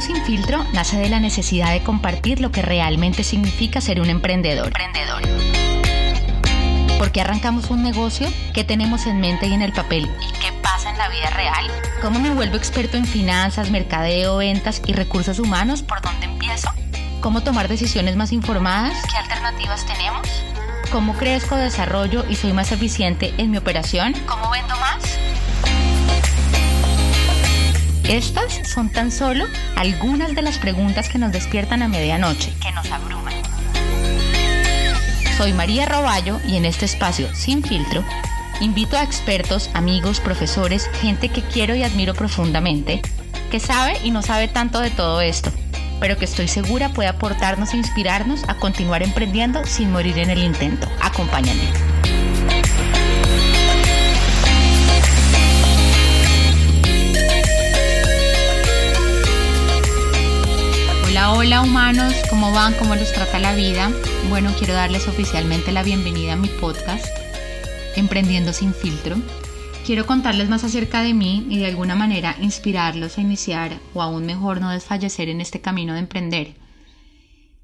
Sin filtro nace de la necesidad de compartir lo que realmente significa ser un emprendedor. emprendedor. ¿Por qué arrancamos un negocio? ¿Qué tenemos en mente y en el papel? ¿Y qué pasa en la vida real? ¿Cómo me vuelvo experto en finanzas, mercadeo, ventas y recursos humanos? ¿Por dónde empiezo? ¿Cómo tomar decisiones más informadas? ¿Qué alternativas tenemos? ¿Cómo crezco, desarrollo y soy más eficiente en mi operación? ¿Cómo vendo más? Estas son tan solo algunas de las preguntas que nos despiertan a medianoche, que nos abruman. Soy María Roballo y en este espacio sin filtro invito a expertos, amigos, profesores, gente que quiero y admiro profundamente, que sabe y no sabe tanto de todo esto, pero que estoy segura puede aportarnos e inspirarnos a continuar emprendiendo sin morir en el intento. Acompáñame. Hola, humanos, ¿cómo van? ¿Cómo los trata la vida? Bueno, quiero darles oficialmente la bienvenida a mi podcast, Emprendiendo sin filtro. Quiero contarles más acerca de mí y de alguna manera inspirarlos a iniciar o aún mejor no desfallecer en este camino de emprender.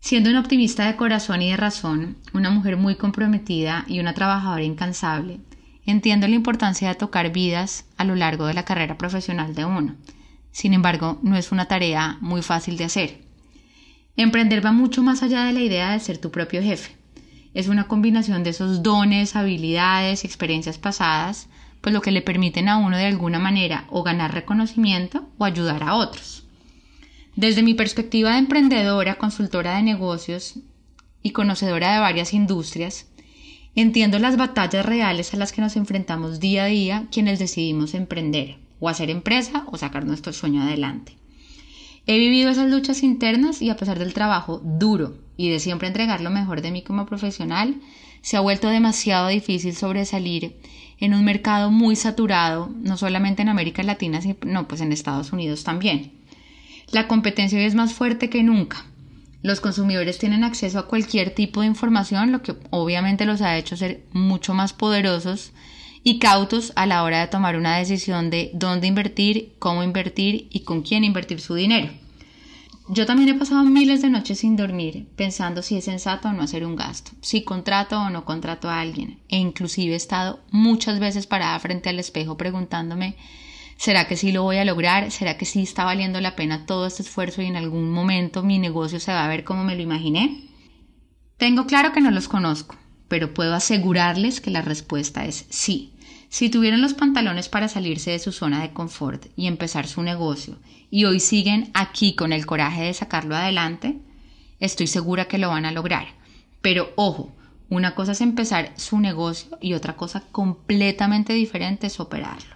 Siendo una optimista de corazón y de razón, una mujer muy comprometida y una trabajadora incansable, entiendo la importancia de tocar vidas a lo largo de la carrera profesional de uno. Sin embargo, no es una tarea muy fácil de hacer. Emprender va mucho más allá de la idea de ser tu propio jefe. Es una combinación de esos dones, habilidades experiencias pasadas, pues lo que le permiten a uno de alguna manera o ganar reconocimiento o ayudar a otros. Desde mi perspectiva de emprendedora, consultora de negocios y conocedora de varias industrias, entiendo las batallas reales a las que nos enfrentamos día a día quienes decidimos emprender, o hacer empresa o sacar nuestro sueño adelante. He vivido esas luchas internas y a pesar del trabajo duro y de siempre entregar lo mejor de mí como profesional, se ha vuelto demasiado difícil sobresalir en un mercado muy saturado, no solamente en América Latina, sino pues en Estados Unidos también. La competencia hoy es más fuerte que nunca. Los consumidores tienen acceso a cualquier tipo de información, lo que obviamente los ha hecho ser mucho más poderosos y cautos a la hora de tomar una decisión de dónde invertir, cómo invertir y con quién invertir su dinero. Yo también he pasado miles de noches sin dormir pensando si es sensato o no hacer un gasto, si contrato o no contrato a alguien, e inclusive he estado muchas veces parada frente al espejo preguntándome ¿será que sí lo voy a lograr? ¿Será que sí está valiendo la pena todo este esfuerzo y en algún momento mi negocio se va a ver como me lo imaginé? Tengo claro que no los conozco, pero puedo asegurarles que la respuesta es sí. Si tuvieron los pantalones para salirse de su zona de confort y empezar su negocio y hoy siguen aquí con el coraje de sacarlo adelante, estoy segura que lo van a lograr. Pero ojo, una cosa es empezar su negocio y otra cosa completamente diferente es operarlo.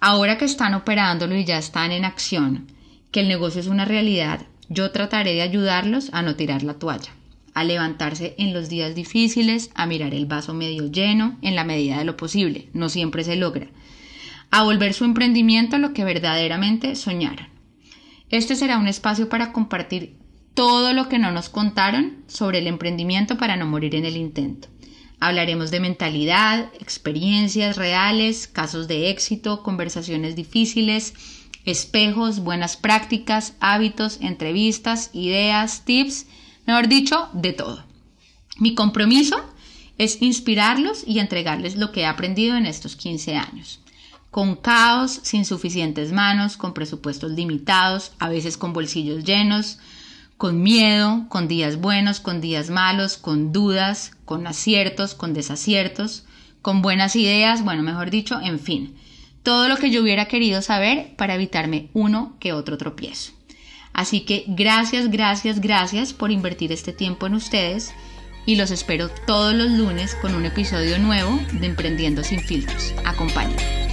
Ahora que están operándolo y ya están en acción, que el negocio es una realidad, yo trataré de ayudarlos a no tirar la toalla a levantarse en los días difíciles, a mirar el vaso medio lleno en la medida de lo posible, no siempre se logra, a volver su emprendimiento lo que verdaderamente soñaron. Este será un espacio para compartir todo lo que no nos contaron sobre el emprendimiento para no morir en el intento. Hablaremos de mentalidad, experiencias reales, casos de éxito, conversaciones difíciles, espejos, buenas prácticas, hábitos, entrevistas, ideas, tips, Mejor dicho, de todo. Mi compromiso es inspirarlos y entregarles lo que he aprendido en estos 15 años. Con caos, sin suficientes manos, con presupuestos limitados, a veces con bolsillos llenos, con miedo, con días buenos, con días malos, con dudas, con aciertos, con desaciertos, con buenas ideas, bueno, mejor dicho, en fin, todo lo que yo hubiera querido saber para evitarme uno que otro tropiezo. Así que gracias, gracias, gracias por invertir este tiempo en ustedes y los espero todos los lunes con un episodio nuevo de Emprendiendo sin filtros. Acompáñenme.